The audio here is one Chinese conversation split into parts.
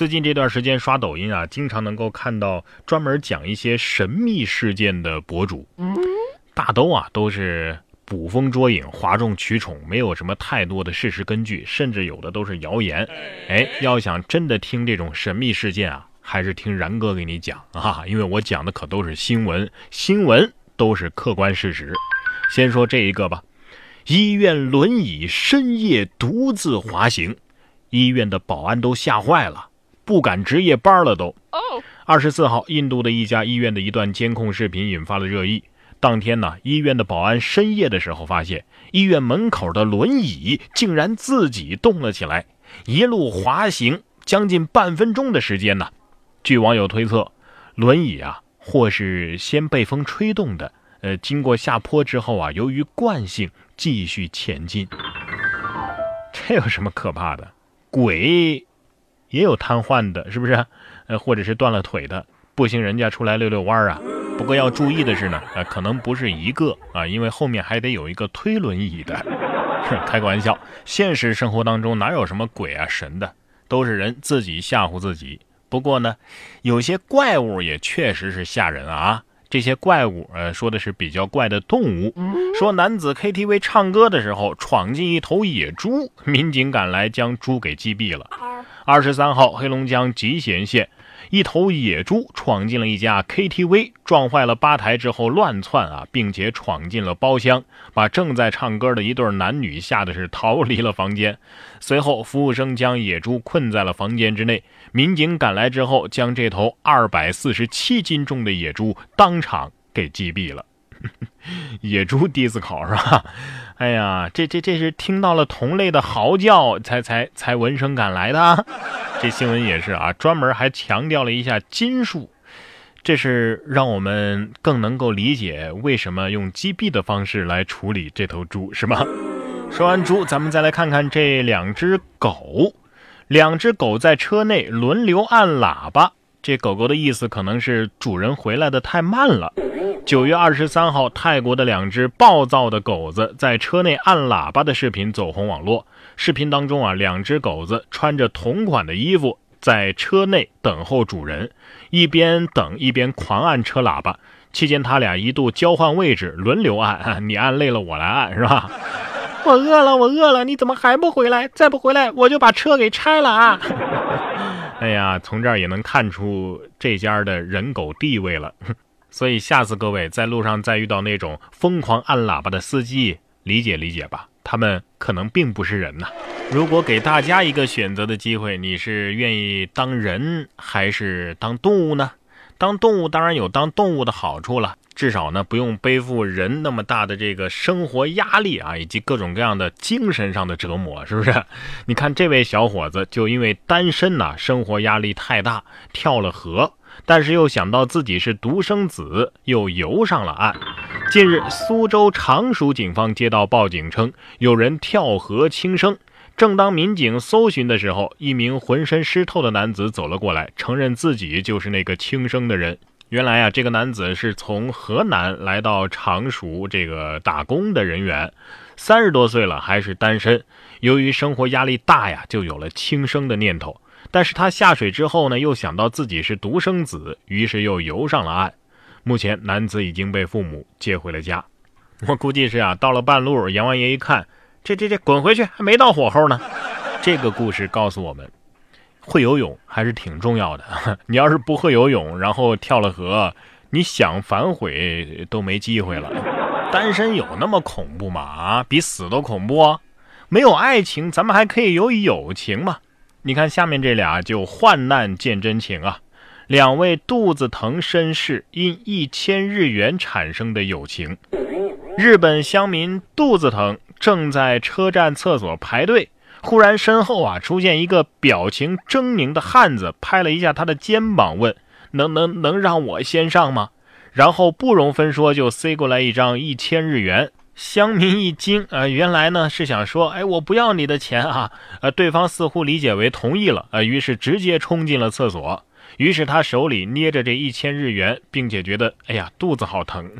最近这段时间刷抖音啊，经常能够看到专门讲一些神秘事件的博主，大都啊都是捕风捉影、哗众取宠，没有什么太多的事实根据，甚至有的都是谣言。哎，要想真的听这种神秘事件啊，还是听然哥给你讲啊，因为我讲的可都是新闻，新闻都是客观事实。先说这一个吧，医院轮椅深夜独自滑行，医院的保安都吓坏了。不敢值夜班了都。二十四号，印度的一家医院的一段监控视频引发了热议。当天呢，医院的保安深夜的时候发现，医院门口的轮椅竟然自己动了起来，一路滑行将近半分钟的时间呢。据网友推测，轮椅啊，或是先被风吹动的，呃，经过下坡之后啊，由于惯性继续前进。这有什么可怕的？鬼。也有瘫痪的，是不是？呃，或者是断了腿的，不行，人家出来遛遛弯儿啊。不过要注意的是呢，呃，可能不是一个啊，因为后面还得有一个推轮椅的。开个玩笑，现实生活当中哪有什么鬼啊神的，都是人自己吓唬自己。不过呢，有些怪物也确实是吓人啊。这些怪物，呃，说的是比较怪的动物。说男子 KTV 唱歌的时候闯进一头野猪，民警赶来将猪给击毙了。二十三号，黑龙江集贤县一头野猪闯进了一家 KTV，撞坏了吧台之后乱窜啊，并且闯进了包厢，把正在唱歌的一对男女吓得是逃离了房间。随后，服务生将野猪困在了房间之内。民警赶来之后，将这头二百四十七斤重的野猪当场给击毙了。野猪第一次考是吧？哎呀，这这这是听到了同类的嚎叫才才才闻声赶来的。这新闻也是啊，专门还强调了一下斤数，这是让我们更能够理解为什么用击毙的方式来处理这头猪，是吗？说完猪，咱们再来看看这两只狗。两只狗在车内轮流按喇叭，这狗狗的意思可能是主人回来的太慢了。九月二十三号，泰国的两只暴躁的狗子在车内按喇叭的视频走红网络。视频当中啊，两只狗子穿着同款的衣服，在车内等候主人，一边等一边狂按车喇叭。期间，他俩一度交换位置，轮流按，你按累了我来按，是吧？我饿了，我饿了，你怎么还不回来？再不回来，我就把车给拆了啊！哎呀，从这儿也能看出这家的人狗地位了。所以下次各位在路上再遇到那种疯狂按喇叭的司机，理解理解吧，他们可能并不是人呐。如果给大家一个选择的机会，你是愿意当人还是当动物呢？当动物当然有当动物的好处了，至少呢不用背负人那么大的这个生活压力啊，以及各种各样的精神上的折磨，是不是？你看这位小伙子就因为单身呐，生活压力太大，跳了河。但是又想到自己是独生子，又游上了岸。近日，苏州常熟警方接到报警称有人跳河轻生。正当民警搜寻的时候，一名浑身湿透的男子走了过来，承认自己就是那个轻生的人。原来啊，这个男子是从河南来到常熟这个打工的人员，三十多岁了还是单身。由于生活压力大呀，就有了轻生的念头。但是他下水之后呢，又想到自己是独生子，于是又游上了岸。目前男子已经被父母接回了家。我估计是啊，到了半路，阎王爷一看，这这这，滚回去，还没到火候呢。这个故事告诉我们，会游泳还是挺重要的。你要是不会游泳，然后跳了河，你想反悔都没机会了。单身有那么恐怖吗？啊，比死都恐怖。没有爱情，咱们还可以有友情嘛。你看下面这俩就患难见真情啊！两位肚子疼绅士因一千日元产生的友情。日本乡民肚子疼，正在车站厕所排队，忽然身后啊出现一个表情狰狞的汉子，拍了一下他的肩膀，问：“能能能让我先上吗？”然后不容分说就塞过来一张一千日元。乡民一惊，呃，原来呢是想说，哎，我不要你的钱啊，呃，对方似乎理解为同意了，呃，于是直接冲进了厕所。于是他手里捏着这一千日元，并且觉得，哎呀，肚子好疼。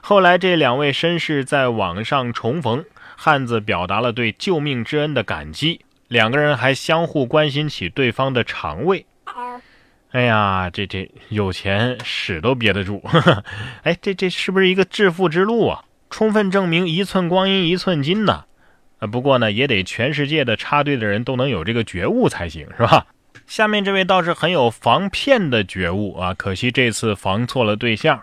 后来这两位绅士在网上重逢，汉子表达了对救命之恩的感激，两个人还相互关心起对方的肠胃。哎呀，这这有钱屎都憋得住。哎，这这是不是一个致富之路啊？充分证明一寸光阴一寸金呐。啊，不过呢，也得全世界的插队的人都能有这个觉悟才行，是吧？下面这位倒是很有防骗的觉悟啊，可惜这次防错了对象。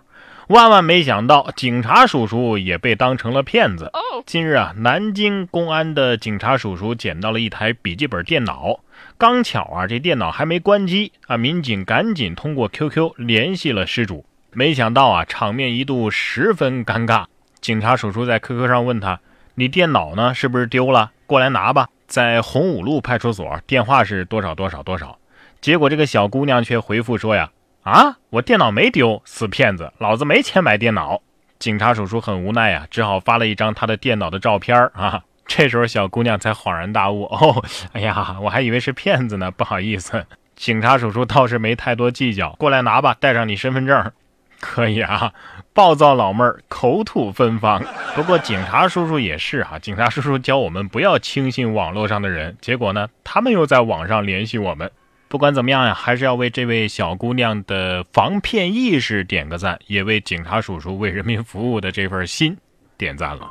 万万没想到，警察叔叔也被当成了骗子。近日啊，南京公安的警察叔叔捡到了一台笔记本电脑，刚巧啊，这电脑还没关机啊，民警赶紧通过 QQ 联系了失主。没想到啊，场面一度十分尴尬。警察叔叔在 QQ 上问他：“你电脑呢？是不是丢了？过来拿吧，在洪武路派出所，电话是多少多少多少。”结果这个小姑娘却回复说：“呀。”啊！我电脑没丢，死骗子！老子没钱买电脑。警察叔叔很无奈呀，只好发了一张他的电脑的照片啊。这时候小姑娘才恍然大悟：哦，哎呀，我还以为是骗子呢，不好意思。警察叔叔倒是没太多计较，过来拿吧，带上你身份证。可以啊，暴躁老妹儿口吐芬芳。不过警察叔叔也是哈，警察叔叔教我们不要轻信网络上的人，结果呢，他们又在网上联系我们。不管怎么样呀，还是要为这位小姑娘的防骗意识点个赞，也为警察叔叔为人民服务的这份心点赞了。